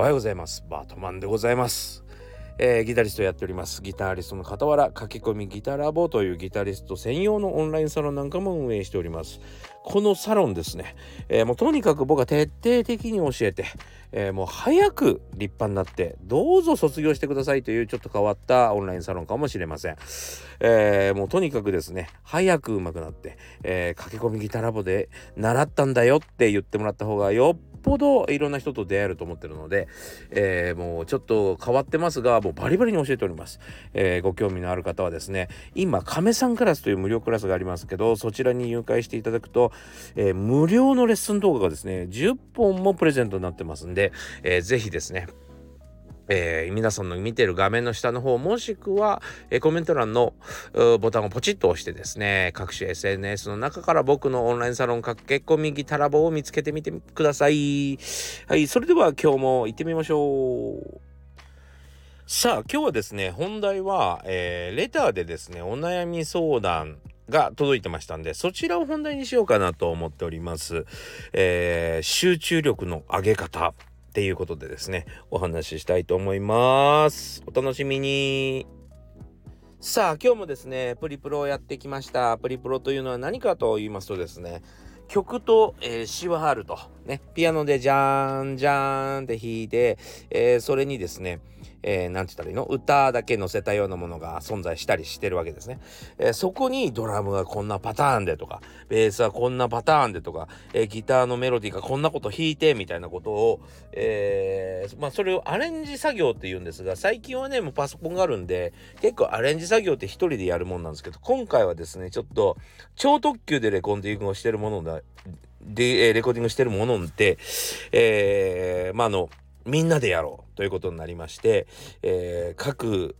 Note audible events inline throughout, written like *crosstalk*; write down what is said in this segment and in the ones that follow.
おはようございます。バートマンでございます。えー、ギタリストやっております。ギタリストの傍ら駆け込みギタラボというギタリスト専用のオンラインサロンなんかも運営しております。このサロンですね、えー、もうとにかく僕は徹底的に教えて、えー、もう早く立派になってどうぞ卒業してくださいというちょっと変わったオンラインサロンかもしれません、えー、もうとにかくですね早く上手くなって、え駆け込みギターラボで習ったんだよって言ってもらった方がよっぽどいろんな人と出会えると思ってるので、えー、もうちょっと変わってますがもうバリバリに教えております、えー、ご興味のある方はですね今亀さんクラスという無料クラスがありますけどそちらに入会していただくと、えー、無料のレッスン動画がですね10本もプレゼントになってますんで、えー、ぜひですねえー、皆さんの見てる画面の下の方もしくは、えー、コメント欄のボタンをポチッと押してですね各種 SNS の中から僕のオンラインサロン駆け込みギタラボを見つけてみてください。はいそれでは今日も行ってみましょう。さあ今日はですね本題は、えー、レターでですねお悩み相談が届いてましたんでそちらを本題にしようかなと思っております、えー、集中力の上げ方。っていうことでですねお話ししたいと思います。お楽しみに。さあ今日もですねプリプロをやってきました。プリプロというのは何かと言いますとですね曲と、えー、詩はあると。ねピアノでジャーンジャーンって弾いて、えー、それにですねえー、なんて言ったらいいの？歌だけ載せたようなものが存在したりしてるわけですね。えー、そこにドラムがこんなパターンでとか、ベースはこんなパターンでとか、えー、ギターのメロディーがこんなこと弾いてみたいなことを、えー、まあそれをアレンジ作業って言うんですが、最近はね、もうパソコンがあるんで、結構アレンジ作業って一人でやるもんなんですけど、今回はですね、ちょっと超特急でレコーディングをしてるものだ、で、レコーディングしてるものって、えー、まああの、みんなでやろうということになりまして、えー、各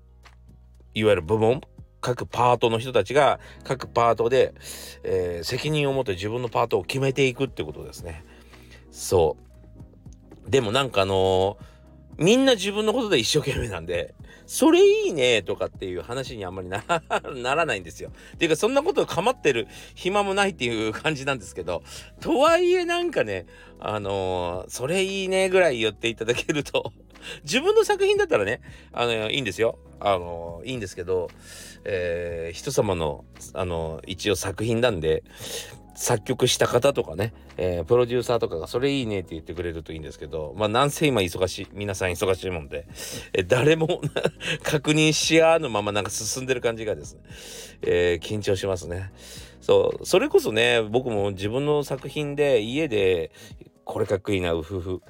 いわゆる部門各パートの人たちが各パートで、えー、責任を持って自分のパートを決めていくってことですね。そうでもなんかあのー、みんな自分のことで一生懸命なんでそれいいねとかっていう話にあんまりなら *laughs* ないんですよ。っていうかそんなこと構ってる暇もないっていう感じなんですけどとはいえなんかねあのー、それいいねぐらい言っていただけると自分の作品だったらねあのいいんですよ。あのいいんですけど、えー、人様のあの一応作品なんで作曲した方とかね、えー、プロデューサーとかがそれいいねって言ってくれるといいんですけど、まあなんせ今忙しい、皆さん忙しいもんで、えー、誰も *laughs* 確認し合うのままなんか進んでる感じがですね、えー、緊張しますね。そう、それこそね、僕も自分の作品で家で、これかっこいいな、うふふ。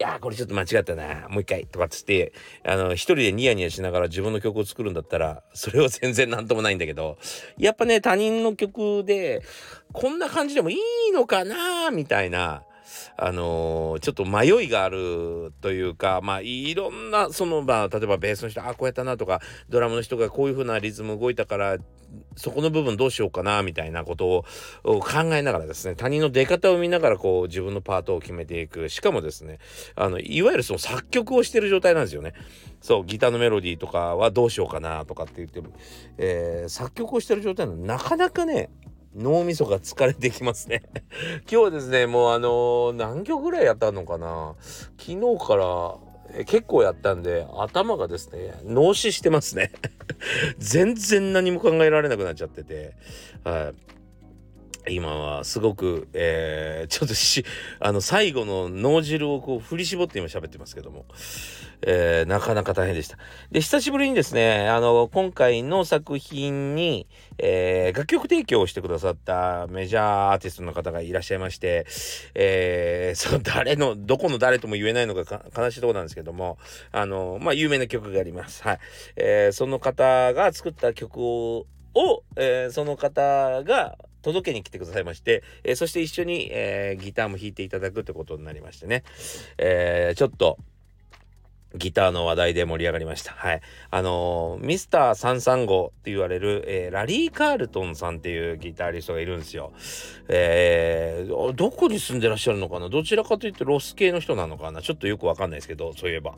いやこれちょっと間違ったな。もう一回とかっつってあの一人でニヤニヤしながら自分の曲を作るんだったらそれは全然何ともないんだけどやっぱね他人の曲でこんな感じでもいいのかなみたいなあのー、ちょっと迷いがあるというかまあいろんなそのまあ例えばベースの人あこうやったなとかドラムの人がこういう風なリズム動いたからそこの部分どうしようかなみたいなことを考えながらですね他人の出方を見ながらこう自分のパートを決めていく。しかもですねあのいわゆるその作曲をしてる状態なんですよね。そうギターのメロディーとかはどうしようかなとかって言っても、えー、作曲をしてる状態なのなかなかね脳みそが疲れてきますね。*laughs* 今日はですねもうあのー、何曲ぐらいやったのかな。昨日から結構やったんで頭がですね脳死してますね。*laughs* 全然何も考えられなくなっちゃってて。はい。今はすごく、えー、*laughs* ちょっとしあの最後の脳汁をこう振り絞って今喋ってますけども、えー、なかなか大変でした。で久しぶりにですねあの今回の作品に、えー、楽曲提供をしてくださったメジャーアーティストの方がいらっしゃいまして、えー、その誰のどこの誰とも言えないのが悲しいとこなんですけどもあのまあ有名な曲があります。はい、えー、その方が作った曲をを、えー、その方が届けに来てくださいまして、えー、そして一緒に、えー、ギターも弾いていただくってことになりましてね、えー、ちょっと、ギターの話題で盛り上がりました。はい。あのー、ミスター335って言われる、えー、ラリー・カールトンさんっていうギタリストがいるんですよ。えー、どこに住んでらっしゃるのかな？どちらかというとロス系の人なのかな？ちょっとよくわかんないですけど、そういえば。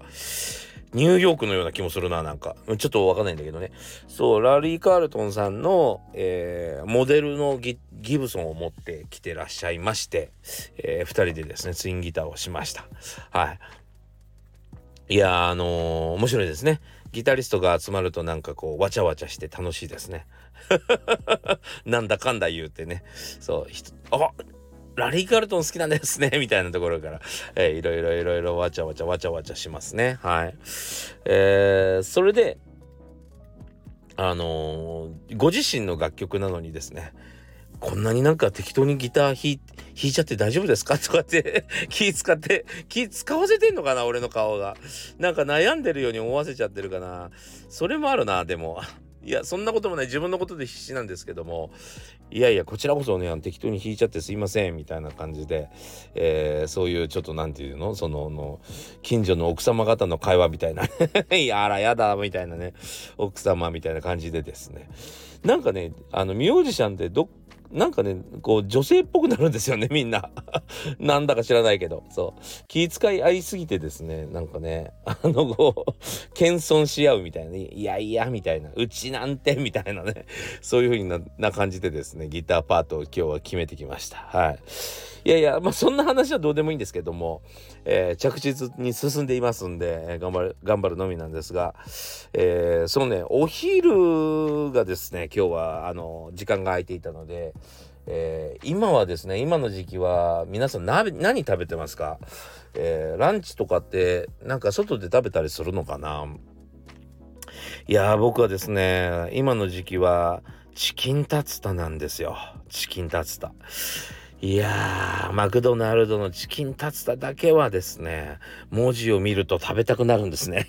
ニューヨークのような気もするな、なんか。ちょっとわかんないんだけどね。そう、ラリー・カールトンさんの、えー、モデルのギブソンを持ってきてらっしゃいまして、えー、二人でですね、ツインギターをしました。はい。いやあのー、面白いですね。ギタリストが集まるとなんかこうわちゃわちゃして楽しいですね。*laughs* なんだかんだ言うてね。そう、あラリー・カルトン好きなんですね *laughs* みたいなところから、えー、いろいろいろいろわちゃわちゃわちゃわちゃしますね。はい。えー、それで、あのー、ご自身の楽曲なのにですね、こんなになんか適当にギター弾いちゃって大丈夫ですか？*laughs* とかって気使って、気使わせてんのかな俺の顔が。なんか悩んでるように思わせちゃってるかな。それもあるな、でも。いや、そんなこともない。自分のことで必死なんですけども、いやいや、こちらこそね、適当に引いちゃってすいません、みたいな感じで、えー、そういうちょっと何て言うの？その、の、近所の奥様方の会話みたいな、*laughs* いやらやだ、みたいなね、奥様みたいな感じでですね。なんかね、あの、ミュージシャンってどっなんかね、こう、女性っぽくなるんですよね、*laughs* みんな。なんだか知らないけど。そう。気遣い合いすぎてですね、なんかね、あの、こう、謙遜し合うみたいな、いやいや、みたいな、うちなんて、みたいなね、そういう風なな感じでですね、ギターパートを今日は決めてきました。はい。いやいや、まあ、そんな話はどうでもいいんですけども、えー、着実に進んでいますんで、頑張る、頑張るのみなんですが、えー、そのね、お昼がですね、今日は、あの、時間が空いていたので、えー、今はですね、今の時期は皆さん何食べてますか、えー、ランチとかってなんか外で食べたりするのかな？いや僕はですね、今の時期はチキンタツタなんですよ。チキンタツタ。いやー、マクドナルドのチキンタツタだけはですね、文字を見ると食べたくなるんですね。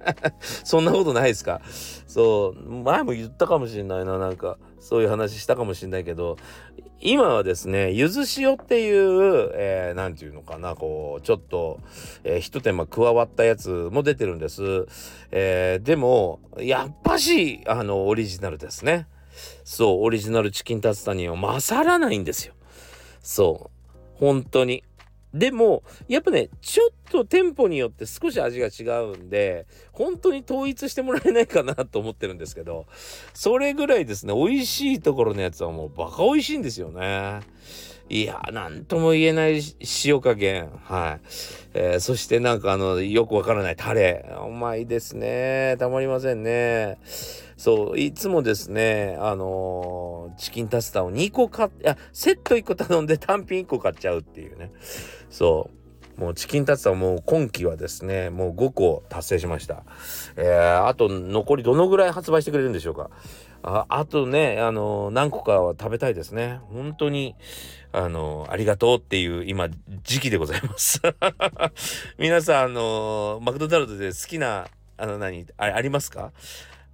*laughs* そんなことないですか？そう、前も言ったかもしれないな、なんか、そういう話したかもしれないけど、今はですね、ゆず塩っていう、えー、なんていうのかな、こう、ちょっと、えー、一手間加わったやつも出てるんです。えー、でも、やっぱし、あの、オリジナルですね。そう、オリジナルチキンタツタには勝らないんですよ。そう。本当に。でも、やっぱね、ちょっと店舗によって少し味が違うんで、本当に統一してもらえないかなと思ってるんですけど、それぐらいですね、美味しいところのやつはもうバカ美味しいんですよね。いやなんとも言えない塩加減。はい。えー、そしてなんかあの、よくわからないタレ。うまいですね。たまりませんね。そう、いつもですね、あのー、チキンタツタを2個買っ、いや、セット1個頼んで単品1個買っちゃうっていうね。そう。もうチキンタツタもう今期はですね、もう5個達成しました。えー、あと残りどのぐらい発売してくれるんでしょうか。ああとね、あの、何個かは食べたいですね。本当に、あの、ありがとうっていう今時期でございます *laughs* 皆さん、あの、マクドナルドで好きな、あの何、あありますか？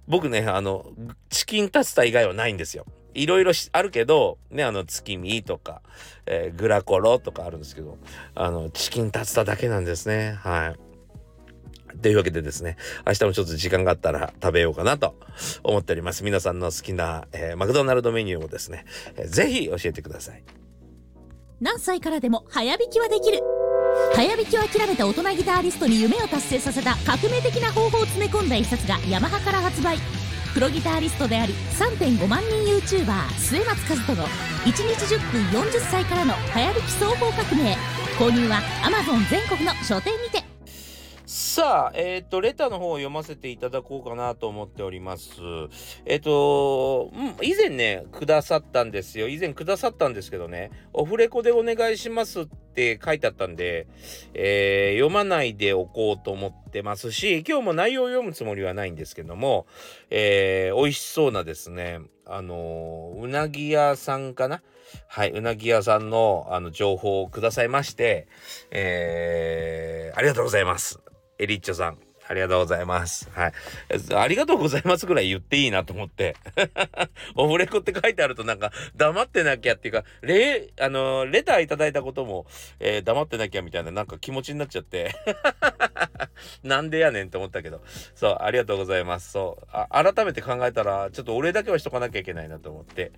僕ね、あの、チキンタツタ以外はないんですよ。いろいろあるけど、ね、あの、月見とか、えー、グラコロとかあるんですけど、あの、チキンタツタだけなんですね。はい。というわけでですね、明日もちょっと時間があったら食べようかなと思っております。皆さんの好きな、えー、マクドナルドメニューをですね、えー、ぜひ教えてください。何歳からでも早弾きはできる早弾きを諦めた大人ギタリストに夢を達成させた革命的な方法を詰め込んだ一冊がヤマハから発売プロギタリストであり3.5万人 YouTuber 末松和人の1日10分40歳からの早弾き双方革命購入は Amazon 全国の書店にて。さあ、えっ、と、レターの方を読ませていただこうかなと思っております。えっ、ー、と、以前ね、くださったんですよ。以前くださったんですけどね、オフレコでお願いしますって書いてあったんで、えー、読まないでおこうと思ってますし、今日も内容を読むつもりはないんですけども、えー、美味しそうなですね、あのうなぎ屋さんかな？はい、うなぎ屋さんのあの情報をくださいまして、えー、ありがとうございます。エリッチョさん。ありがとうございます。はい。ありがとうございますぐらい言っていいなと思って。*laughs* オフレコって書いてあるとなんか黙ってなきゃっていうか、レ、あのレターいただいたことも、えー、黙ってなきゃみたいななんか気持ちになっちゃって。*laughs* *laughs* なんでやねんって思ったけど。そう、ありがとうございます。そう。あ改めて考えたら、ちょっとお礼だけはしとかなきゃいけないなと思って。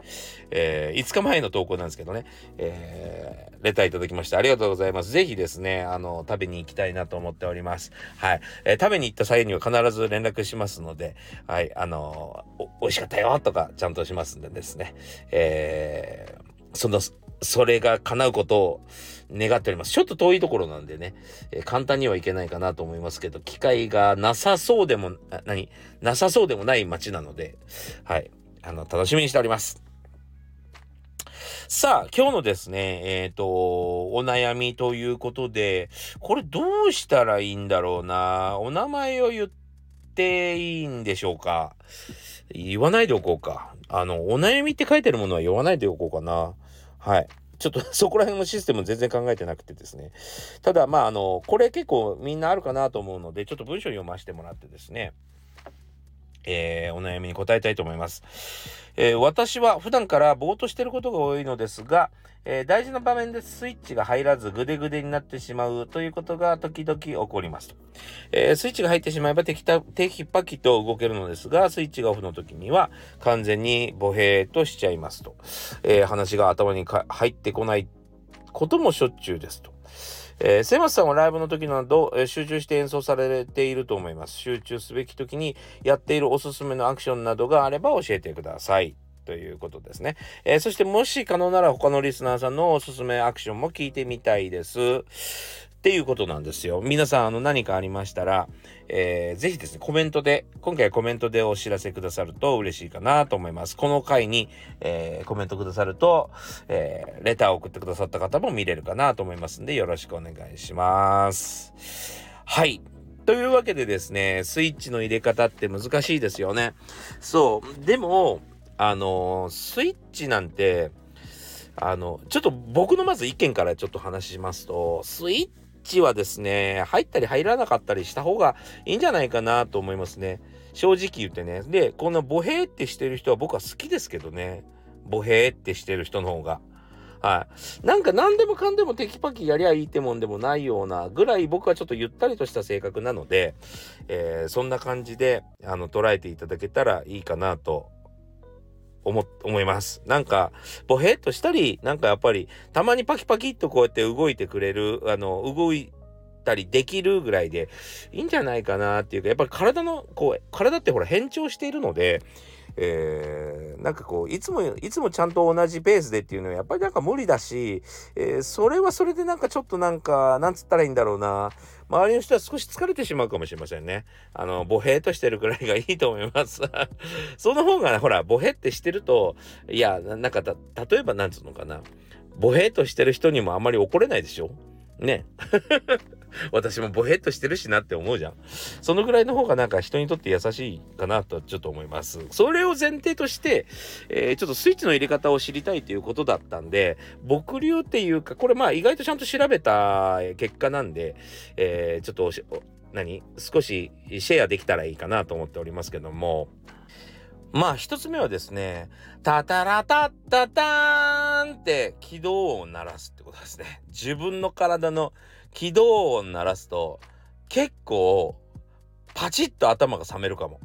えー、5日前の投稿なんですけどね。えー、レターいただきましてありがとうございます。ぜひですね、あの、食べに行きたいなと思っております。はい。えー、食べに行った際には必ず連絡しますので、はい、あのー、美味しかったよとかちゃんとしますんでですね、えー、そのそれが叶うことを願っております。ちょっと遠いところなんでね、えー、簡単にはいけないかなと思いますけど、機会がなさそうでも、な何？なさそうでもない街なので、はい。あの、楽しみにしております。さあ、今日のですね、えっ、ー、と、お悩みということで、これどうしたらいいんだろうな？お名前を言っていいんでしょうか？言わないでおこうか。あの、お悩みって書いてるものは言わないでおこうかな。はい。ちょっと *laughs* そこら辺のシステム全然考えてなくてですね。ただ、まあ、あの、これ結構みんなあるかなと思うので、ちょっと文章読ませてもらってですね。えー、お悩みに答えたいと思います、えー、私は普段からぼーっとしてることが多いのですが、えー、大事な場面でスイッチが入らずぐでぐでになってしまうということが時々起こりますと。えスイッチが入ってしまえばテキテキパキと動けるのですが、スイッチがオフの時には完全にボヘーとしちゃいますと。え話が頭に入ってこないこともしょっちゅうですと。えー、セマスさんはライブの時など、えー、集中して演奏されていると思います。集中すべき時にやっているおすすめのアクションなどがあれば教えてください。ということですね。えー、そしてもし可能なら他のリスナーさんのおすすめアクションも聞いてみたいです。っていうことなんですよ。皆さん、あの、何かありましたら、えー、ぜひですね、コメントで、今回コメントでお知らせくださると嬉しいかなと思います。この回に、えー、コメントくださると、えー、レターを送ってくださった方も見れるかなと思いますんで、よろしくお願いします。はい。というわけでですね、スイッチの入れ方って難しいですよね。そう。でも、あのスイッチなんて、あの、ちょっと僕のまず意見からちょっと話しますと、スイッチはですね、入ったり入らなかったりした方がいいんじゃないかなと思いますね。正直言ってね。で、このボヘーってしてる人は僕は好きですけどね。ボヘーってしてる人の方が。はい。なんか何でもかんでもテキパキやりゃいいってもんでもないようなぐらい僕はちょっとゆったりとした性格なので、えー、そんな感じであの捉えていただけたらいいかなと思、思います。なんか、ボヘッとしたり、なんかやっぱり、たまにパキパキっとこうやって動いてくれる、あの、動いたりできるぐらいでいいんじゃないかなっていうか、やっぱり体の、こう、体ってほら変調しているので、えー、なんかこういつもいつもちゃんと同じペースでっていうのはやっぱりなんか無理だし、えー、それはそれでなんかちょっとなんかなんつったらいいんだろうな周りの人は少し疲れてしまうかもしれませんね。あの、ボヘーとしてるくらいがいいと思います。*laughs* その方が、ほら、ボヘってしてると、いや、なんか例えばなんつうのかな。ボヘーとしてる人にもあんまり怒れないでしょ？ね。*laughs* 私もボヘッとしてるしなって思うじゃん。そのぐらいの方がなんか人にとって優しいかなとちょっと思います。それを前提として、えー、ちょっとスイッチの入れ方を知りたいということだったんで、僕流っていうか、これまあ意外とちゃんと調べた結果なんで、えー、ちょっと何？少しシェアできたらいいかなと思っておりますけども、まあ一つ目はですね、タタラタッタターンって起動音を鳴らすってことですね。自分の体の起動音鳴らすと結構パチッと頭が覚めるかも。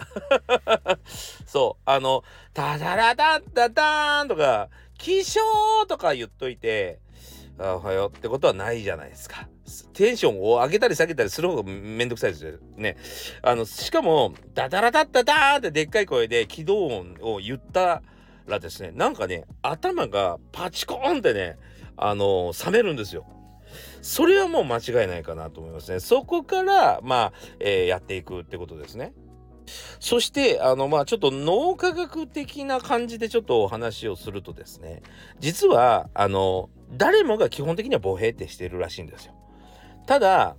*laughs* そうあの「タタラタッタターン」とか「起床」とか言っといて「あおはよう」ってことはないじゃないですか。テンションを上げたり下げたりする方がめんどくさいですよね。あのしかも「ダダラタッタターン」ってでっかい声で起動音を言ったらですねなんかね頭がパチコーンってねあの冷めるんですよ。それはもう間違いないかなと思いますね。そこから、まあ、えー、やっていくってことですね。そして、あの、まあ、ちょっと脳科学的な感じでちょっとお話をするとですね、実は、あの、誰もが基本的にはボヘってしてるらしいんですよ。ただ、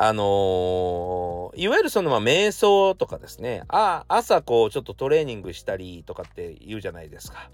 あのー、いわゆるそのまあ瞑想とかですねあ朝こうちょっとトレーニングしたりとかって言うじゃないですか。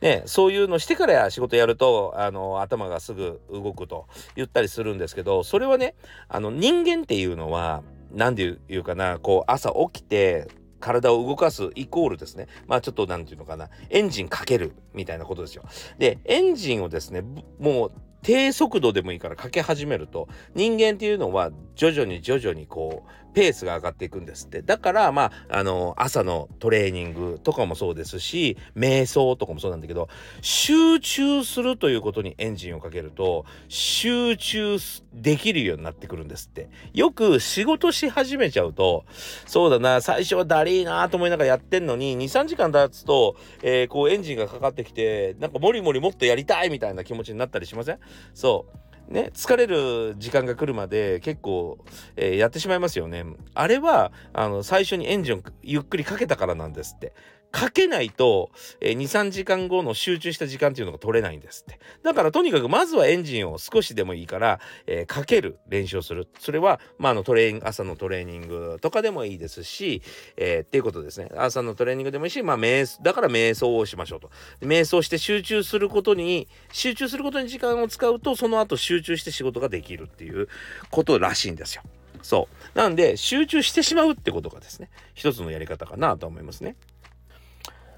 ねそういうのしてから仕事やると、あのー、頭がすぐ動くと言ったりするんですけどそれはねあの人間っていうのは何て言うかなこう朝起きて体を動かすイコールですね。まあちょっと何て言うのかな。エンジンかけるみたいなことですよ。で、エンジンをですね、もう低速度でもいいからかけ始めると人間っていうのは徐々に徐々にこうペースが上がっていくんですって。だからまああの朝のトレーニングとかもそうですし瞑想とかもそうなんだけど集中するということにエンジンをかけると集中できるようになってくるんですって。よく仕事し始めちゃうとそうだな最初はだりーなと思いながらやってんのに23時間経つと、えー、こうエンジンがかかってきてなんかもりもりもっとやりたいみたいな気持ちになったりしません？そう。ね、疲れる時間が来るまで結構、えー、やってしまいますよね。あれはあの最初にエンジンをゆっくりかけたからなんですって。かけないと、えー、23時間後の集中した時間っていうのが取れないんですってだからとにかくまずはエンジンを少しでもいいから、えー、かける練習をするそれは、まあ、のトレーン朝のトレーニングとかでもいいですし、えー、っていうことですね朝のトレーニングでもいいし、まあ、瞑だから瞑想をしましょうと瞑想して集中することに集中することに時間を使うとその後集中して仕事ができるっていうことらしいんですよ。そう。なんで、集中してしまうってことがですね、一つのやり方かなと思いますね。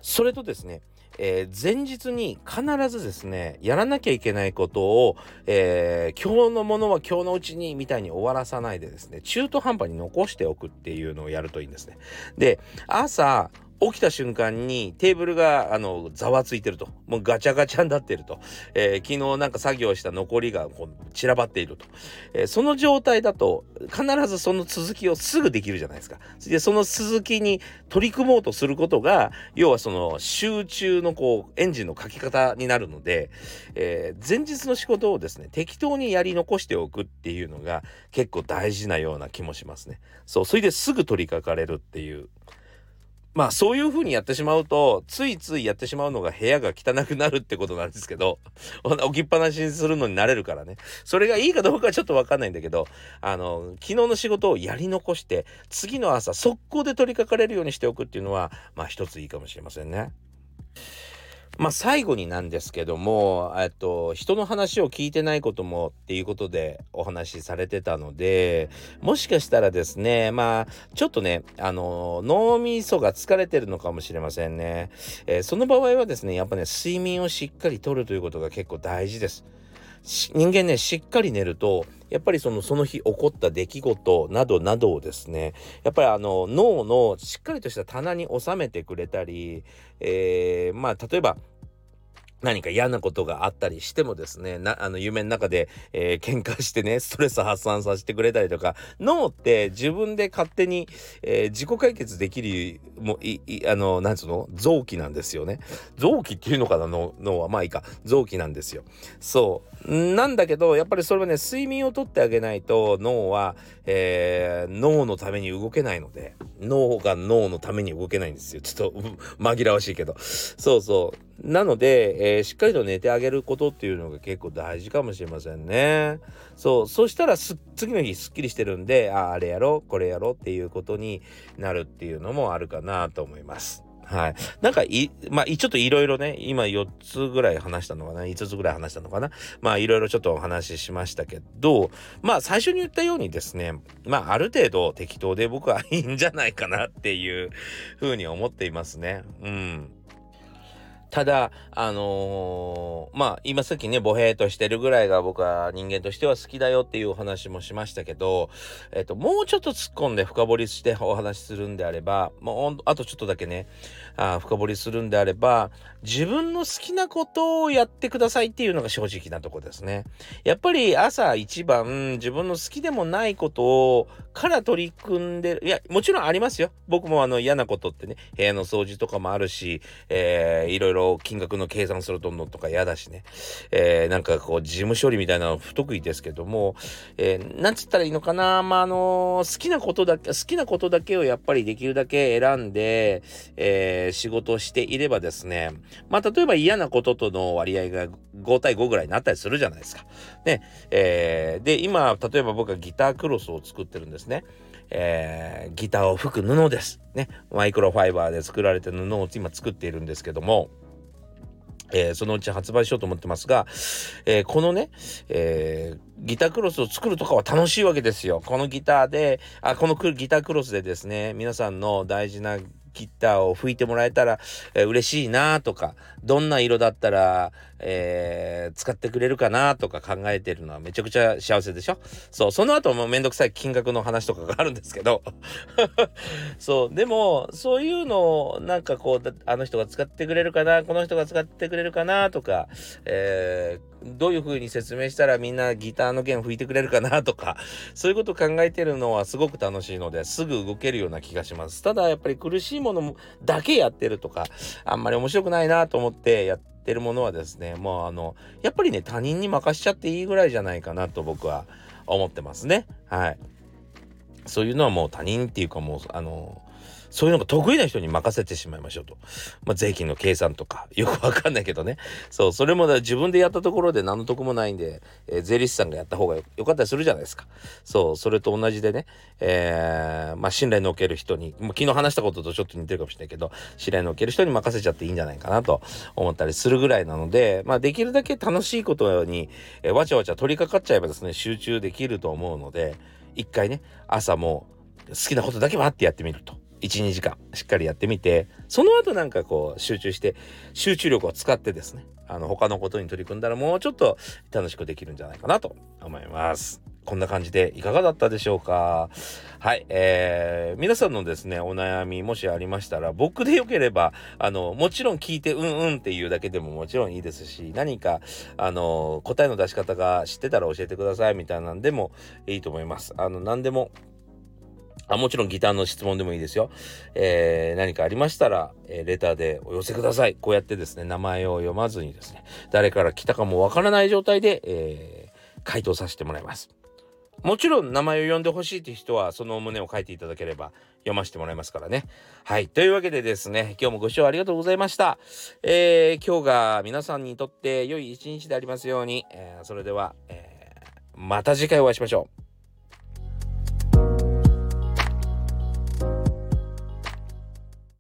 それとですね、えー、前日に必ずですねやらなきゃいけないことを、えー、今日のものは今日のうちにみたいに終わらさないでですね中途半端に残しておくっていうのをやるといいんですね。で朝起きた瞬間にテーブルがあのざわついてると。もうガチャガチャになってると、えー、昨日なんか作業した残りがこう散らばっていると、えー、その状態だと必ずその続きをすぐできるじゃないですか。でその続きに取り組もうとすることが要はその集中のこうエンジンのかけ方になるので、えー、前日の仕事をですね適当にやり残しておくっていうのが結構大事なような気もしますね。そうそれですぐ取り掛かれるっていう。まあそういう風にやってしまうとついついやってしまうのが部屋が汚くなるってことなんですけど *laughs* 置きっぱなしにするのになれるからねそれがいいかどうかはちょっとわかんないんだけどあの昨日の仕事をやり残して次の朝速攻で取り掛かれるようにしておくっていうのはまあ一ついいかもしれませんね。まあ最後になんですけども、えっと、人の話を聞いてないこともっていうことでお話しされてたので、もしかしたらですね、まあ、ちょっとね、あの、脳みそが疲れてるのかもしれませんね。えー、その場合はですね、やっぱね、睡眠をしっかりとるということが結構大事です。人間ねしっかり寝るとやっぱりそのその日起こった出来事などなどをですねやっぱりあの脳のしっかりとした棚に収めてくれたり、えー、まあ例えば何か嫌なことがあったりしてもですねなあの夢の中で、えー、喧嘩してねストレス発散させてくれたりとか脳って自分で勝手に、えー、自己解決できるもいいあのなんつうの？臓器なんですよね。臓器っていうのかな？脳は。まあいいか。臓器なんですよ。そう。なんだけどやっぱりそれはね睡眠をとってあげないと脳は、えー、脳のために動けないので。脳が脳のために動けないんですよちょっと紛らわしいけどそうそうなので、えー、しっかりと寝てあげることっていうのが結構大事かもしれませんね。そう、そしたら次の日すっきりしてるんで、ああれやろう、これやろうっていうことになるっていうのもあるかなと思います。はい。なんかい、まあ、ちょっといろいろね、今4つぐらい話したのかな、5つぐらい話したのかな。まあ、いろいろちょっとお話ししましたけど、まあ、最初に言ったようにですね、まあ、ある程度適当で僕はいいんじゃないかなっていうふうに思っていますね。うん。ただ、あのー、まあ、今さっきね、ボヘーとしてるぐらいが僕は人間としては好きだよっていうお話もしましたけど、えっと、もうちょっと突っ込んで深掘りしてお話しするんであれば、もう、あとちょっとだけね、あ深掘りするんであれば、自分の好きなことをやってくださいっていうのが正直なとこですね。やっぱり朝一番自分の好きでもないことをから取り組んで。いや、もちろんありますよ。僕もあの嫌なことってね、部屋の掃除とかもあるし、えー、いろいろ金額の計算するとのとか嫌だしね、えー、なんかこう事務処理みたいなの不得意ですけども、えー、なんつったらいいのかな、まあ、あの好きなことだけ、好きなことだけをやっぱりできるだけ選んで、えー、仕事をしていればですね、まあ、例えば嫌なこととの割合が5対5ぐらいになったりするじゃないですか。ね、えー、で、今、例えば僕はギタークロスを作ってるんですね。えー、ギターを吹く布です。ね。マイクロファイバーで作られた布を今作っているんですけども、えー、そのうち発売しようと思ってますが、えー、このね、えー、ギタークロスを作るとかは楽しいわけですよ。このギターで、あ、このギタークロスでですね、皆さんの大事なギターを吹いてもらえたら、えー、嬉しいなとか、どんな色だったら、えー、使ってくれるかなとか考えてるのはめちゃくちゃ幸せでしょ？そう、その後もめんどくさい金額の話とかがあるんですけど *laughs* そう、でも、そういうのをなんかこう、あの人が使ってくれるかな、この人が使ってくれるかなとか、えー、どういう風に説明したらみんなギターの弦吹いてくれるかなとか、そういうことを考えてるのはすごく楽しいので、すぐ動けるような気がします。ただやっぱり苦しいものだけやってるとか、あんまり面白くないなと思ってってってるものはですねもうあのやっぱりね他人に任しちゃっていいぐらいじゃないかなと僕は思ってますね。はい。そういうのはもう他人っていうかもうあのそういうのが得意な人に任せてしまいましょうと。まあ、税金の計算とか、*laughs* よくわかんないけどね。そう、それも自分でやったところで何の得もないんで、えー、税理士さんがやった方がよかったりするじゃないですか。そう、それと同じでね、えー、まあ、信頼のおける人に、まあ、昨日話したこととちょっと似てるかもしれないけど、信頼のおける人に任せちゃっていいんじゃないかなと思ったりするぐらいなので、まあ、できるだけ楽しいことに、えー、わちゃわちゃ取り掛かっちゃえばですね、集中できると思うので、一回ね、朝も好きなことだけはってやってみると。12時間しっかりやってみてその後なんかこう集中して集中力を使ってですねあの他のことに取り組んだらもうちょっと楽しくできるんじゃないかなと思います。こんな感じでいかがだったでしょうか？はい、えー、皆さんのですね、お悩みもしありましたら、僕でよければ、あの、もちろん聞いてうんうんっていうだけでももちろんいいですし、何か、あの、答えの出し方が知ってたら教えてくださいみたいなんでもいいと思います。あの、何でもあもちろんギターの質問でもいいですよ。えー、何かありましたら、えー、レターでお寄せください。こうやってですね、名前を読まずにですね、誰から来たかもわからない状態で、えー、回答させてもらいます。もちろん名前を呼んでほしいという人は、その旨を書いていただければ読ませてもらいますからね。はい。というわけでですね、今日もご視聴ありがとうございました。えー、今日が皆さんにとって良い一日でありますように、えー、それでは、えー、また次回お会いしましょう。